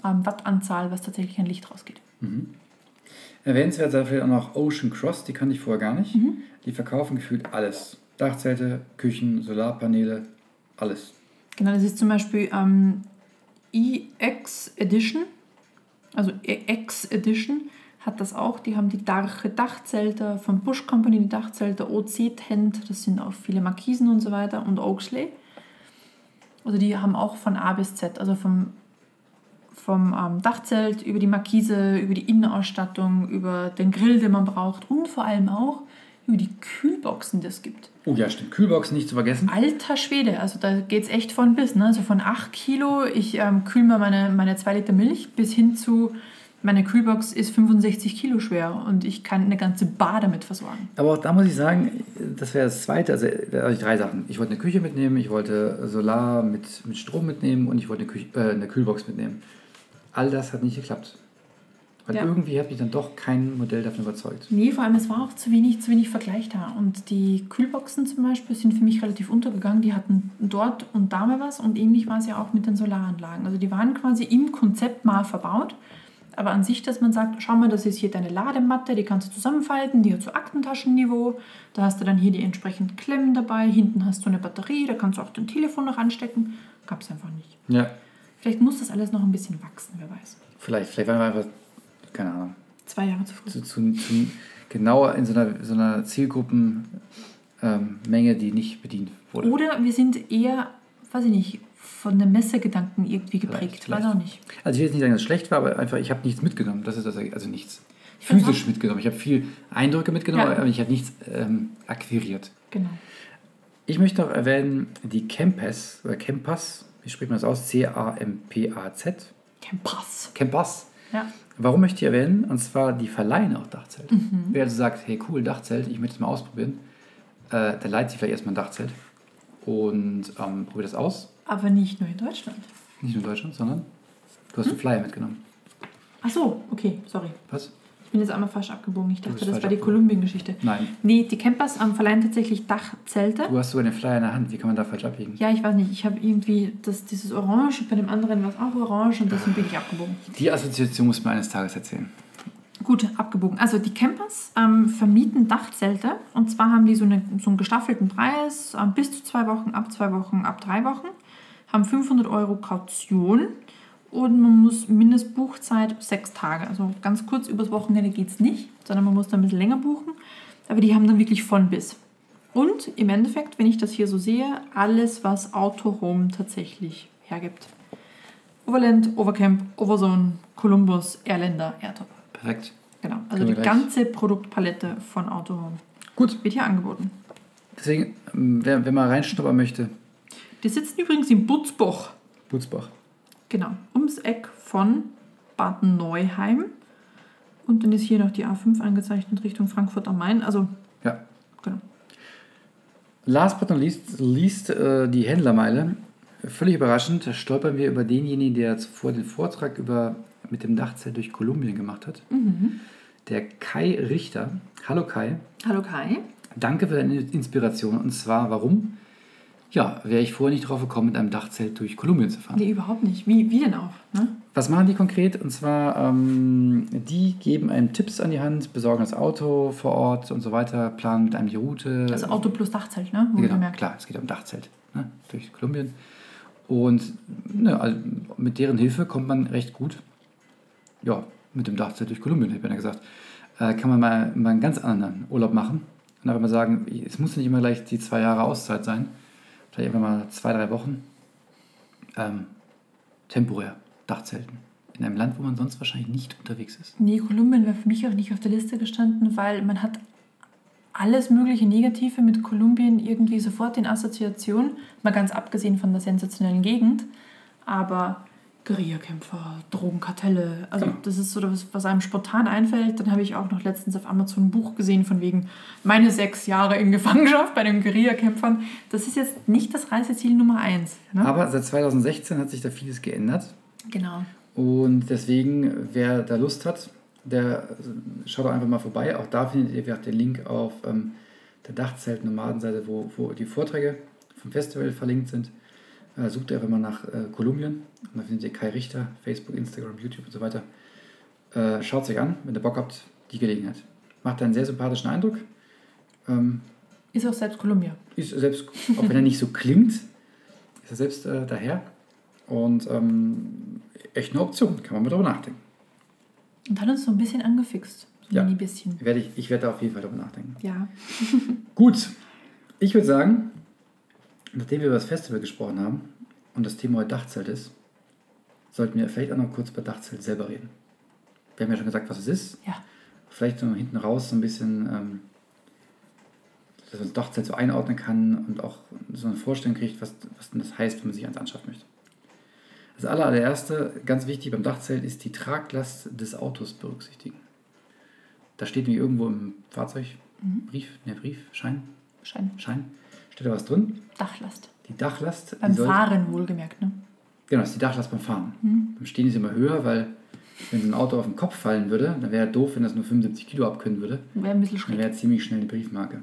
ähm, Wattanzahl, was tatsächlich an Licht rausgeht. Erwähnenswert sei vielleicht auch noch Ocean Cross, die kannte ich vorher gar nicht. Die verkaufen gefühlt alles. Dachzelte, Küchen, Solarpaneele, alles. Genau, das ist zum Beispiel ähm, EX Edition. Also E- X Edition hat das auch. Die haben die Darche Dachzelter von Bush Company, die Dachzelter OC Tent, das sind auch viele Markisen und so weiter und Oaksley. Also die haben auch von A bis Z, also vom, vom ähm, Dachzelt über die Markise, über die Innenausstattung, über den Grill, den man braucht und vor allem auch über die Kühlboxen, die es gibt. Oh ja, stimmt. Kühlbox nicht zu vergessen. Alter Schwede, also da geht es echt von bis. Ne? Also von 8 Kilo, ich ähm, kühl mir meine, meine 2 Liter Milch, bis hin zu, meine Kühlbox ist 65 Kilo schwer und ich kann eine ganze Bar damit versorgen. Aber auch da muss ich sagen, das wäre das Zweite. Also da habe ich drei Sachen. Ich wollte eine Küche mitnehmen, ich wollte Solar mit, mit Strom mitnehmen und ich wollte eine, Küche, äh, eine Kühlbox mitnehmen. All das hat nicht geklappt. Weil Ja. irgendwie hat mich dann doch kein Modell davon überzeugt. Nee, vor allem es war auch zu wenig, zu wenig Vergleich da. Und die Kühlboxen zum Beispiel sind für mich relativ untergegangen. Die hatten dort und da mal was und ähnlich war es ja auch mit den Solaranlagen. Also die waren quasi im Konzept mal verbaut. Aber an sich, dass man sagt, schau mal, das ist hier deine Ladematte, die kannst du zusammenfalten, die hat so Aktentaschenniveau. Da hast du dann hier die entsprechenden Klemmen dabei. Hinten hast du eine Batterie, da kannst du auch dein Telefon noch anstecken. Gab es einfach nicht. Ja, Vielleicht muss das alles noch ein bisschen wachsen, wer weiß. vielleicht. Vielleicht waren wir einfach, keine Ahnung, Zwei Jahre zu früh. zu, zu, zu genauer in so einer, so einer Zielgruppenmenge, ähm, die nicht bedient wurde. Oder wir sind eher, weiß ich nicht, von dem Messegedanken irgendwie geprägt. vielleicht. Weiß auch nicht. Also ich will jetzt nicht sagen, dass es schlecht war, aber einfach, ich habe nichts mitgenommen. Das ist das, also nichts. Physisch mitgenommen. Ich habe viel Eindrücke mitgenommen, Ja. aber ich habe nichts ähm, akquiriert. Genau. Ich möchte noch erwähnen, die Campus, oder Campus, wie spricht man das aus? C-A-M-P-A-Z. Campus. Campus. Ja. Warum möchte ich erwähnen? Und zwar, die verleihen auch Dachzelte. Wer also sagt, hey cool, Dachzelt, ich möchte es mal ausprobieren, äh, der leiht sich vielleicht erstmal ein Dachzelt und ähm, probiert das aus. Aber nicht nur in Deutschland. Nicht nur in Deutschland, sondern du hast einen Flyer mitgenommen. Ach so, okay, sorry. Was? Ich bin jetzt einmal falsch abgebogen. Ich dachte, das war die. Kolumbien-Geschichte. Nein. Nee, die Campers ähm, verleihen tatsächlich Dachzelte. Du hast sogar den Flyer in der Hand. Wie kann man da falsch abbiegen? Ja, ich weiß nicht. Ich habe irgendwie das, dieses Orange, bei dem anderen war es auch orange und deswegen bin ich abgebogen. Die Assoziation muss man eines Tages erzählen. Gut, abgebogen. Also die Campers ähm, vermieten Dachzelte und zwar haben die so, eine, so einen gestaffelten Preis, ähm, bis zu zwei Wochen, ab zwei Wochen, ab drei Wochen, haben 500 Euro Kaution und man muss Mindestbuchzeit sechs Tage. Also ganz kurz übers Wochenende geht es nicht, sondern man muss da ein bisschen länger buchen. Aber die haben dann wirklich von bis. Und im Endeffekt, wenn ich das hier so sehe, alles, was Autohome tatsächlich hergibt. Overland, Overcamp, Overzone, Columbus, Airlander, Airtop. Perfekt. Genau, also die gleich- ganze Produktpalette von Autohome Gut. wird hier angeboten. Deswegen, ähm, wer, wer mal reinschnuppern möchte, Die sitzen übrigens in Butzbach, Butzbach. genau, ums Eck von Bad Neuheim. Und dann ist hier noch die A5 angezeichnet Richtung Frankfurt am Main. Also, Ja. genau. Last but not least, least äh, die Händlermeile. Völlig überraschend stolpern wir über denjenigen, der zuvor den Vortrag über, mit dem Dachzelt durch Kolumbien gemacht hat. Der Kai Richter. Hallo Kai. Hallo Kai. Danke für deine Inspiration. Und zwar, warum? Ja, wäre ich vorher nicht drauf gekommen, mit einem Dachzelt durch Kolumbien zu fahren. Nee, überhaupt nicht. Wie, wie denn auch? Ne? Was machen die konkret? Und zwar, ähm, die geben einem Tipps an die Hand, besorgen das Auto vor Ort und so weiter, planen mit einem die Route. Also Auto plus Dachzelt, ne? genau, Wohlgemerkt. klar, es geht um Dachzelt ne, durch Kolumbien. Und ne, also mit deren Hilfe kommt man recht gut, ja, mit dem Dachzelt durch Kolumbien, hätte ich ja gesagt. Äh, kann man mal, mal einen ganz anderen Urlaub machen. Und einfach mal sagen, es muss nicht immer gleich die zwei Jahre Auszeit sein. Vielleicht einfach mal zwei, drei Wochen ähm, temporär Dachzelten. In einem Land, wo man sonst wahrscheinlich nicht unterwegs ist. Nee, Kolumbien wäre für mich auch nicht auf der Liste gestanden, weil man hat alles mögliche Negative mit Kolumbien irgendwie sofort in Assoziation, mal ganz abgesehen von der sensationellen Gegend, aber Guerillakämpfer, Drogenkartelle, also Genau. das ist so das, was einem spontan einfällt. Dann habe ich auch noch letztens auf Amazon ein Buch gesehen von wegen meine sechs Jahre in Gefangenschaft bei den Guerillakämpfern. Das ist jetzt nicht das Reiseziel Nummer eins. Ne? Aber seit 2016 hat sich da vieles geändert. genau. Und deswegen, wer da Lust hat, der schaut doch einfach mal vorbei. Auch da findet ihr den Link auf ähm, der Dachzelt-Nomadenseite, wo, wo die Vorträge vom Festival verlinkt sind. Äh, sucht einfach mal nach äh, Kolumbien. Und da findet ihr Kai Richter, Facebook, Instagram, YouTube und so weiter. Äh, Schaut es euch an, wenn ihr Bock habt, die Gelegenheit. Macht einen sehr sympathischen Eindruck. Ähm, Ist auch selbst Kolumbien. ist selbst, auch wenn er nicht so klingt, ist er selbst äh, daher. Und ähm, echt eine Option, kann man mal drüber nachdenken. Und hat uns so ein bisschen angefixt. So Ja. ein bisschen. Werde ich, ich werde da auf jeden Fall darüber nachdenken. Ja. <laughs> Gut, ich würde sagen, nachdem wir über das Festival gesprochen haben und das Thema heute Dachzelt ist, sollten wir vielleicht auch noch kurz über Dachzelt selber reden. Wir haben ja schon gesagt, was es ist. Ja. Vielleicht noch hinten raus so ein bisschen, ähm, dass man das Dachzelt so einordnen kann und auch so eine Vorstellung kriegt, was, was denn das heißt, wenn man sich eins anschaffen möchte. Das aller- allererste, ganz wichtig beim Dachzelt, ist die Traglast des Autos berücksichtigen. Da steht wie irgendwo im Fahrzeug, Brief, ne Brief, Schein, Schein. Schein, steht da was drin. Dachlast. Die Dachlast, Beim die sollte, Fahren wohlgemerkt, ne? genau, das ist die Dachlast beim Fahren. Beim Stehen ist sie immer höher, weil wenn so ein Auto auf den Kopf fallen würde, dann wäre doof, wenn das nur 75 Kilo abkönnen würde. Wäre ein bisschen Dann schräg. wäre ziemlich schnell eine Briefmarke.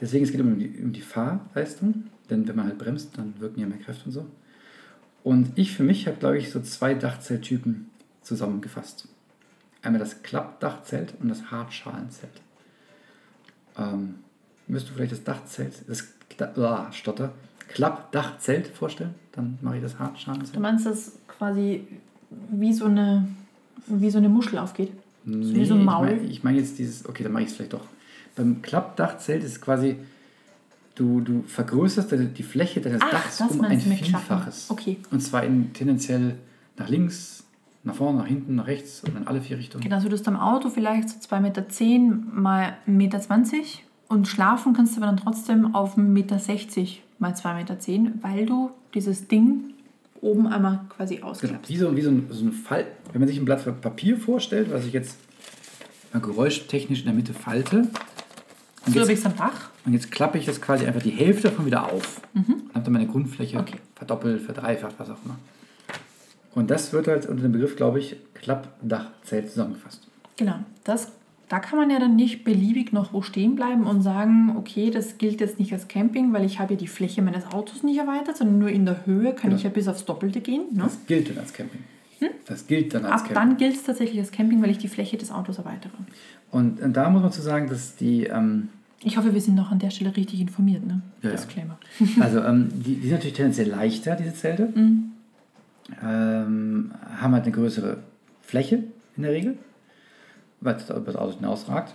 Deswegen es geht um die, um die Fahrleistung, denn wenn man halt bremst, dann wirken ja mehr Kräfte und so. Und ich für mich habe, glaube ich, so zwei Dachzelttypen zusammengefasst. Einmal das Klappdachzelt und das Hartschalenzelt. Ähm, müsst du vielleicht das Dachzelt, das Kla- ah, Stotter, Klappdachzelt vorstellen? Dann mache ich das Du Hartschalenzelt. meinst, dass quasi wie so eine, wie so eine Muschel aufgeht? Nee, wie so ein ich Maul? meine ich mein jetzt dieses, okay, dann mache ich es vielleicht doch. Beim Klappdachzelt ist quasi, du, du vergrößerst die Fläche deines Ach, Dachs um ein du. Vielfaches. Okay. Und zwar in tendenziell nach links, nach vorne, nach hinten, nach rechts und in alle vier Richtungen. Genau, also du hast am Auto vielleicht so 2,10 Meter mal 1,20 Meter und schlafen kannst du aber dann trotzdem auf 1,60 Meter mal 2,10 Meter, weil du dieses Ding oben einmal quasi Genau. ausklappst. Wie so, wie so ein, so ein Fall, wenn man sich ein Blatt Papier vorstellt, was ich jetzt mal geräuschtechnisch in der Mitte falte. Und So jetzt, am Dach. und jetzt klappe ich das quasi einfach die Hälfte davon wieder auf. Und habe dann meine Grundfläche Mhm. Okay. verdoppelt, verdreifacht, was auch immer. Und das wird halt unter dem Begriff, glaube ich, Klappdachzelt zusammengefasst. Genau, das, da kann man ja dann nicht beliebig noch wo stehen bleiben und sagen, okay, das gilt jetzt nicht als Camping, weil ich habe ja die Fläche meines Autos nicht erweitert, sondern nur in der Höhe kann Genau. ich ja bis aufs Doppelte gehen. Ne? Das gilt dann als Camping. Das gilt dann als Ab Camping. dann gilt es tatsächlich als Camping, weil ich die Fläche des Autos erweitere. Und, und da muss man zu sagen, dass die, ähm, Ich hoffe, wir sind noch an der Stelle richtig informiert, ne? Ja, ja. Disclaimer. <laughs> also ähm, die, die sind natürlich tendenziell leichter, diese Zelte. Mhm. Ähm, haben halt eine größere Fläche in der Regel, weil es über das Auto hinausragt.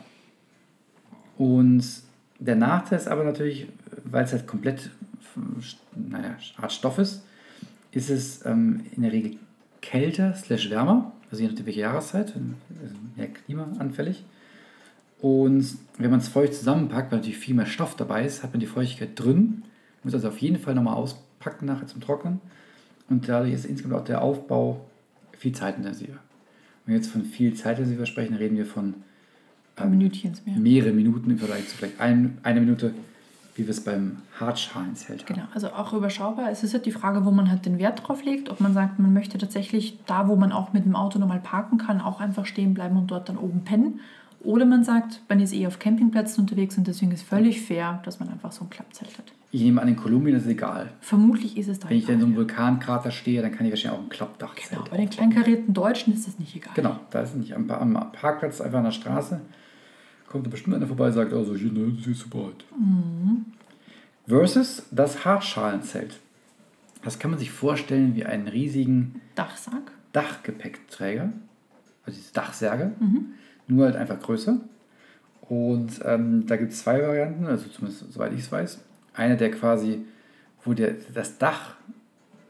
Und der Nachteil ist aber natürlich, weil es halt komplett naja, Art Stoff ist, ist es ähm, in der Regel kälter slash wärmer, also je nachdem welche Jahreszeit, also mehr klimaanfällig. Und wenn man es feucht zusammenpackt, weil natürlich viel mehr Stoff dabei ist, hat man die Feuchtigkeit drin, muss also auf jeden Fall nochmal auspacken nachher zum Trocknen. Und dadurch ist insgesamt auch der Aufbau viel zeitintensiver. Wenn wir jetzt von viel zeitintensiver sprechen, reden wir von Minütchens mehr. mehrere Minuten im Vergleich zu vielleicht ein, eine Minute, wie wir es beim Hartschalenzelt haben. Genau, also auch überschaubar. Es ist halt die Frage, wo man halt den Wert drauf legt. Ob man sagt, man möchte tatsächlich da, wo man auch mit dem Auto normal parken kann, auch einfach stehen bleiben und dort dann oben pennen. Oder man sagt, man ist eh auf Campingplätzen unterwegs und deswegen ist völlig fair, dass man einfach so ein Klappzelt hat. Ich nehme an, in Kolumbien ist es egal. Vermutlich ist es da Wenn ich dann in so egal. einem Vulkankrater stehe, dann kann ich wahrscheinlich auch ein Klappdachzelt Genau, bei den kleinkarierten Deutschen ist das nicht egal. Genau, da ist nicht am, am Parkplatz, einfach an der Straße. Kommt da bestimmt einer vorbei und sagt, also hier, ne, das ist super halt. Versus das Hartschalenzelt. Das kann man sich vorstellen wie einen riesigen Dachsack. Dachgepäckträger, also diese Dachsärge, nur halt einfach größer. Und ähm, da gibt es zwei Varianten, also zumindest soweit ich es weiß. Eine, der quasi, wo der, das Dach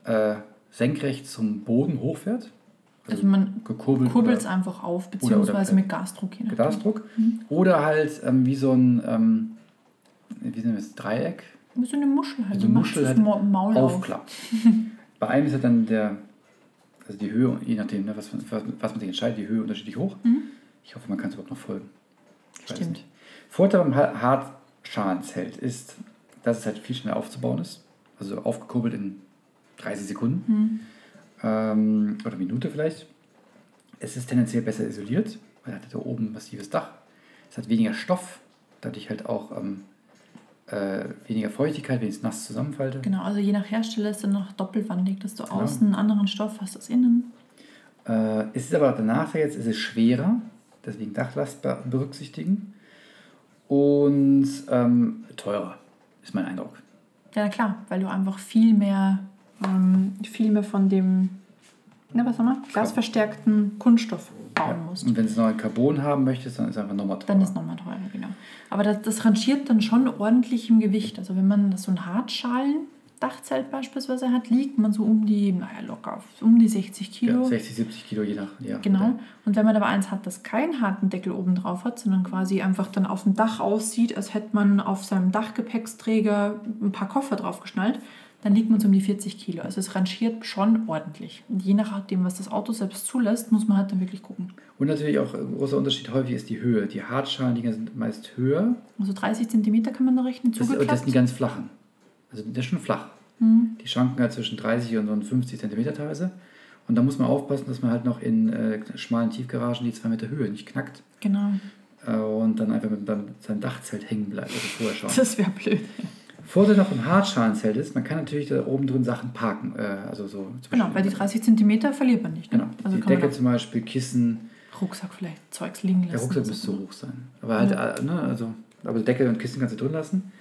äh, senkrecht zum Boden hochfährt. Also man gekurbelt kurbelt es oder einfach auf, oder- beziehungsweise mit Gasdruck. Je nachdem. Gasdruck. Oder halt ähm, wie so ein, ähm, wie nennen wir es, Dreieck, Wie so eine Muschel halt. Also Du Muschel halt Maul auf. <laughs> aufklappt. Bei einem ist halt dann der, also die Höhe, je nachdem, ne, was, man- was, was man sich entscheidet, die Höhe unterschiedlich hoch. Ich hoffe, man kann es überhaupt noch folgen. Ich Stimmt. Vorteil beim Ha- Hartschalenzelt ist, dass es halt viel schneller aufzubauen ist. Also aufgekurbelt in 30 Sekunden. Ähm, oder Minute vielleicht. Es ist tendenziell besser isoliert, weil es hat da oben ein massives Dach. Es hat weniger Stoff, dadurch halt auch ähm, äh, weniger Feuchtigkeit, wenn ich es nass zusammenfalte. Genau, also je nach Hersteller ist dann noch doppelwandig, dass du Genau. außen einen anderen Stoff hast als innen. Äh, es ist aber der Nachteil jetzt, es ist schwerer, deswegen Dachlast be- berücksichtigen. Und ähm, teurer, ist mein Eindruck. Ja, klar, weil du einfach viel mehr, ähm, viel mehr von dem, na, was haben wir? Glasverstärkten Kunststoff bauen Ja. musst. Und wenn du noch Carbon haben möchtest, dann ist es einfach nochmal teurer. Dann ist es nochmal teurer, genau. Aber das, das rangiert dann schon ordentlich im Gewicht. Also wenn man so ein Hartschalen-Dachzelt beispielsweise hat, liegt man so um die, naja, locker um die 60 Kilo. ja, 60, 70 Kilo je nach. Ja, Genau. Und wenn man aber eins hat, das keinen harten Deckel oben drauf hat, sondern quasi einfach dann auf dem Dach aussieht, als hätte man auf seinem Dachgepäcksträger ein paar Koffer draufgeschnallt, dann liegt man so um die 40 Kilo. Also es rangiert schon ordentlich. Und je nachdem, was das Auto selbst zulässt, muss man halt dann wirklich gucken. Und natürlich auch ein großer Unterschied häufig ist die Höhe. Die Hartschalen-Dinger sind meist höher. Also 30 cm kann man da rechnen, Das, das zugeklappt. sind die ganz flachen. Also der ist schon flach. Mhm. Die schwanken halt zwischen 30 und so 50 cm teilweise. Und da muss man aufpassen, dass man halt noch in äh, schmalen Tiefgaragen die 2 Meter Höhe nicht knackt. Genau. Äh, und dann einfach mit beim, seinem Dachzelt hängen bleibt. Also vorher schauen. <laughs> Das wäre blöd. Vorteil noch im Hartschalenzelt ist, man kann natürlich da oben drin Sachen parken. Äh, also so Genau, weil die 30 cm verliert man nicht. Ne? Genau. Also die Decke zum Beispiel, Kissen. Rucksack vielleicht Zeugs liegen lassen. Der Rucksack müsste so. hoch sein. Aber halt, äh, ne, also, aber Decke und Kissen kannst du drin lassen.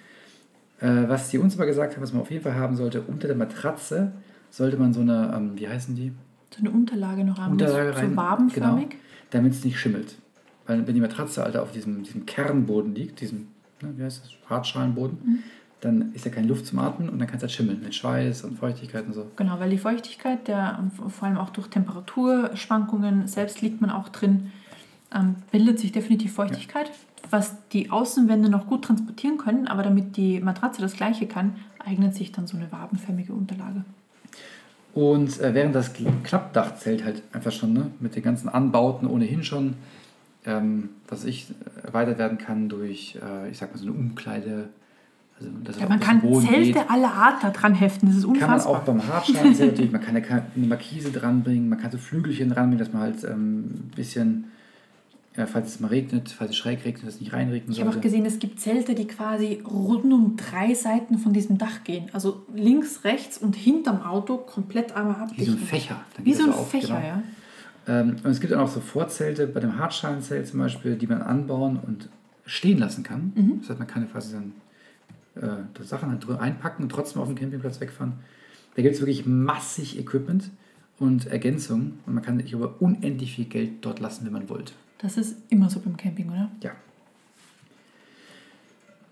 Äh, was sie uns aber gesagt haben, was man auf jeden Fall haben sollte, unter der Matratze sollte man so eine, ähm, wie heißen die? So eine Unterlage noch haben, Unterlage so rein. wabenförmig. Genau, damit es nicht schimmelt. Weil wenn die Matratze Alter, auf diesem, diesem Kernboden liegt, diesem, ne, wie heißt das, Hartschalenboden, Mhm. dann ist ja keine Luft zum Atmen und dann kann es halt schimmeln mit Schweiß und Feuchtigkeit und so. Genau, weil die Feuchtigkeit, der, vor allem auch durch Temperaturschwankungen, selbst liegt man auch drin, ähm, bildet sich definitiv Feuchtigkeit, was die Außenwände noch gut transportieren können, aber damit die Matratze das gleiche kann, eignet sich dann so eine wabenförmige Unterlage. Und äh, während das Klappdachzelt halt einfach schon ne, mit den ganzen Anbauten ohnehin schon, ähm, was ich erweitert werden kann durch, äh, ich sag mal so eine Umkleide. Also, dass Ja, man kann Zelte geht. aller Art da dran heften, das ist Kann man unfassbar. auch beim Hartschalenzelt <laughs> natürlich, man kann eine, Markise dranbringen, man kann so Flügelchen dranbringen, dass man halt ähm, ein bisschen, ja, falls es mal regnet, falls es schräg regnet, dass es nicht reinregnen Ich habe auch gesehen, es gibt Zelte, die quasi rund um drei Seiten von diesem Dach gehen. Also links, rechts und hinterm Auto komplett einmal abdichten. Wie so ein Fächer. Wie so ein auf, Fächer, genau. ja. Ähm, und es gibt dann auch so Vorzelte bei dem Hartschalenzelt zum Beispiel, die man anbauen und stehen lassen kann. Mhm. Das heißt, man kann quasi dann äh, Sachen halt einpacken und trotzdem auf dem Campingplatz wegfahren. Da gibt es wirklich massig Equipment und Ergänzungen und man kann sich aber unendlich viel Geld dort lassen, wenn man wollte. Das ist immer so beim Camping, oder? Ja.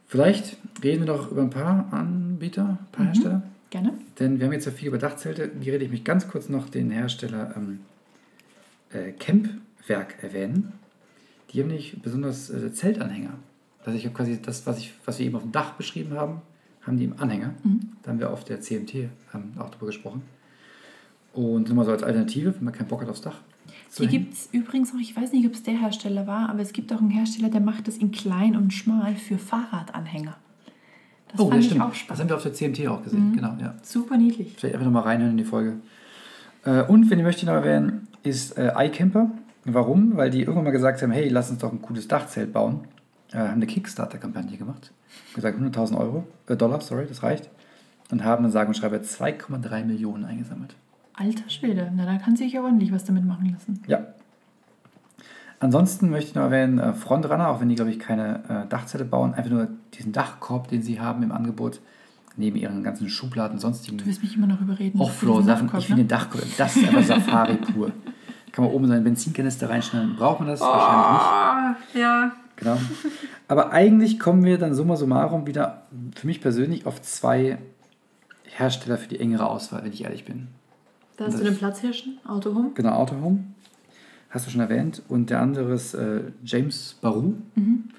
Vielleicht reden wir noch über ein paar Anbieter, ein paar Mhm. Hersteller. Gerne. Denn wir haben jetzt ja viel über Dachzelte. Hier rede ich mich ganz kurz noch den Hersteller ähm, äh, Campwerk erwähnen. Die haben nicht besonders äh, Zeltanhänger. Also ich habe quasi das, was, ich, was wir eben auf dem Dach beschrieben haben, haben die im Anhänger. Da haben wir auf der CMT ähm, auch drüber gesprochen. Und nochmal so als Alternative, wenn man keinen Bock hat aufs Dach. Die hängen. gibt es übrigens auch, ich weiß nicht, ob es der Hersteller war, aber es gibt auch einen Hersteller, der macht das in klein und schmal für Fahrradanhänger. Das Oh, fand ich stimmt. auch Das spannend. haben wir auf der CMT auch gesehen. Genau, ja. Super niedlich. Vielleicht einfach nochmal reinhören in die Folge. Äh, und, wenn ihr möchtet, noch erwähnen, ist äh, iCamper. Warum? Weil die irgendwann mal gesagt haben, hey, lass uns doch ein cooles Dachzelt bauen. Äh, haben eine Kickstarter-Kampagne gemacht. Gesagt 100.000 Euro, äh, Dollar, sorry, das reicht. Und haben dann sage und schreibe 2,3 Millionen eingesammelt. Alter Schwede, na da kann sich ja ordentlich was damit machen lassen. Ja. Ansonsten möchte ich noch erwähnen, äh, Frontrunner, auch wenn die, glaube ich, keine äh, Dachzelte bauen, einfach nur diesen Dachkorb, den sie haben im Angebot, neben ihren ganzen Schubladen und sonstigen Du willst mich immer noch überreden. Offroad-Sachen. Ich diesen finde Dachkorb, das ist einfach Safari <laughs> pur. Kann man oben seinen Benzinkanister reinschneiden. Braucht man das? Wahrscheinlich nicht. Ah, ja. Genau. Aber eigentlich kommen wir dann summa summarum wieder für mich persönlich auf zwei Hersteller für die engere Auswahl, wenn ich ehrlich bin. Da hast du den Platzhirschen, Autohome. Genau, Autohome. Hast du schon erwähnt. Und der andere ist äh, James Barou. Wenn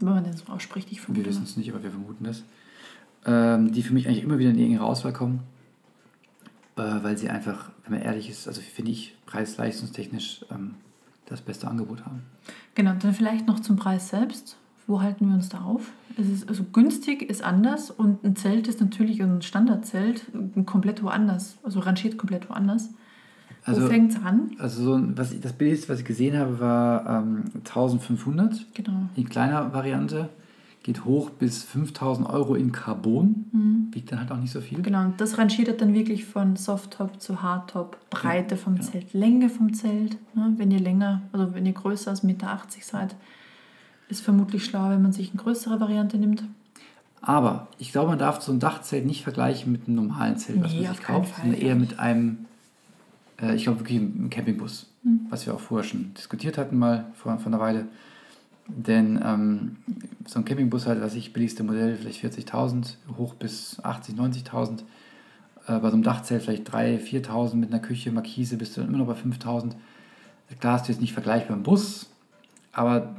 man den so ausspricht, ich Wir vermute. wissen es nicht, aber wir vermuten das. Ähm, die für mich eigentlich immer wieder in die engere Auswahl kommen. Äh, weil sie einfach, wenn man ehrlich ist, also finde ich, preis-leistungstechnisch ähm, das beste Angebot haben. Genau, dann vielleicht noch zum Preis selbst. Wo halten wir uns da auf? Es ist, also günstig ist anders und ein Zelt ist natürlich ein Standardzelt komplett woanders, also rangiert komplett woanders. Also- Wo fängt es an? Also so ein, was ich, das Billigste, was ich gesehen habe, war ähm, 1500 Genau. in kleiner Variante. Geht hoch bis 5000 Euro in Carbon. Wiegt dann halt auch nicht so viel. Genau, und das rangiert dann wirklich von Softtop zu Hardtop, Breite vom Zelt, Länge vom Zelt. Ne? Wenn ihr länger, also wenn ihr größer als 1,80 Meter seid, ist vermutlich schlauer, wenn man sich eine größere Variante nimmt. Aber ich glaube, man darf so ein Dachzelt nicht vergleichen mit einem normalen Zelt, was Nee, man sich kauft, Fall, sondern eher mit einem Äh, ich glaube wirklich ein Campingbus, was wir auch vorher schon diskutiert hatten mal vor, vor einer Weile. Denn ähm, so ein Campingbus halt, was ich, billigste Modell, vielleicht 40.000, hoch bis 80.000, 90.000. Äh, bei so einem Dachzelt vielleicht 3.000, 4.000 mit einer Küche, Markise bist du dann immer noch bei 5.000. Klar du jetzt nicht vergleichbar im Bus, aber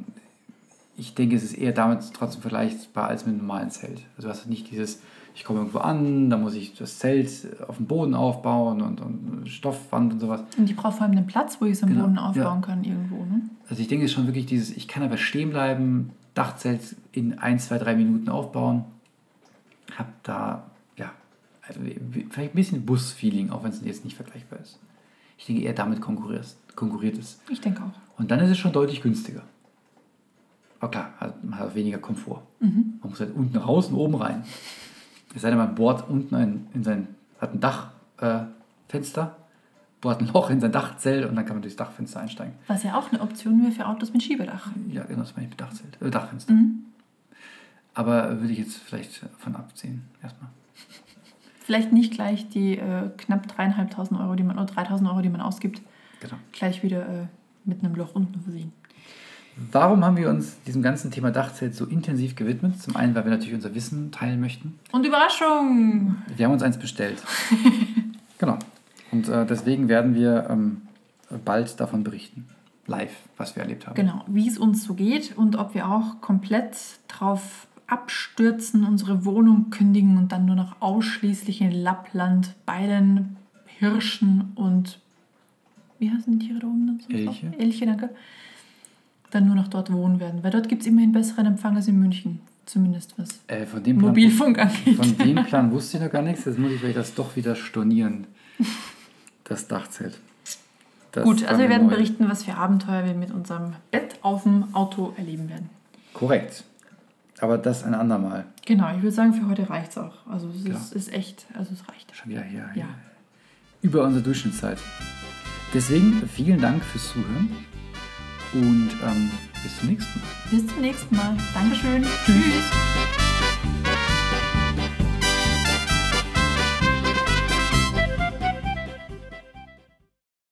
ich denke, es ist eher damit trotzdem vergleichbar als mit einem normalen Zelt. Also du hast nicht dieses, ich komme irgendwo an, da muss ich das Zelt auf dem Boden aufbauen und, und Stoffwand und sowas. Und ich brauche vor allem einen Platz, wo ich es am Genau, Boden ja. aufbauen kann irgendwo. Ne? Also ich denke, es ist schon wirklich dieses, ich kann aber stehen bleiben, Dachzelt in ein, zwei, drei Minuten aufbauen. Hab da, ja, vielleicht ein bisschen Bus-Feeling, auch wenn es jetzt nicht vergleichbar ist. Ich denke, eher damit konkurriert es. Ich denke auch. Und dann ist es schon deutlich günstiger. Aber klar, hat- man hat weniger Komfort. Man muss halt unten raus und oben rein. Es sei denn, man bohrt unten ein, in sein, hat ein Dachfenster, äh, bohrt ein Loch in sein Dachzelt und dann kann man durchs Dachfenster einsteigen. Was ja auch eine Option wäre für Autos mit Schiebedach. Ja, genau, das meine ich mit Dachzelt, äh, Dachfenster. Mhm. Aber würde ich jetzt vielleicht von absehen, erstmal. Vielleicht nicht gleich die äh, knapp dreieinhalbtausend Euro, die man, oder 3000 Euro, die man ausgibt, Genau. gleich wieder äh, mit einem Loch unten versehen. Warum haben wir uns diesem ganzen Thema Dachzelt so intensiv gewidmet? Zum einen, weil wir natürlich unser Wissen teilen möchten. Und Überraschung! Wir haben uns eins bestellt. <laughs> genau. Und äh, deswegen werden wir ähm, bald davon berichten. Live, was wir erlebt haben. Genau, wie es uns so geht und ob wir auch komplett drauf abstürzen, unsere Wohnung kündigen und dann nur noch ausschließlich in Lappland bei den Hirschen und wie heißen die Tiere da oben? Elche. Elche, danke. Dann nur noch dort wohnen werden. Weil dort gibt es immerhin besseren Empfang als in München. Zumindest was Äh, von, dem Plan, Mobilfunk angeht. von dem <laughs> Plan wusste ich noch gar nichts. Jetzt muss ich vielleicht das doch wieder stornieren. Das Dachzelt. Das Gut, also wir werden neu. berichten, was für Abenteuer wir mit unserem Bett auf dem Auto erleben werden. Korrekt. Aber das ein andermal. Genau, ich würde sagen, für heute reicht es auch. Also es ist, ist echt, also es reicht. Schon wieder hier. Ja. Über unsere Durchschnittszeit. Deswegen vielen Dank fürs Zuhören und ähm, bis zum nächsten Mal. Bis zum nächsten Mal. Dankeschön. Tschüss.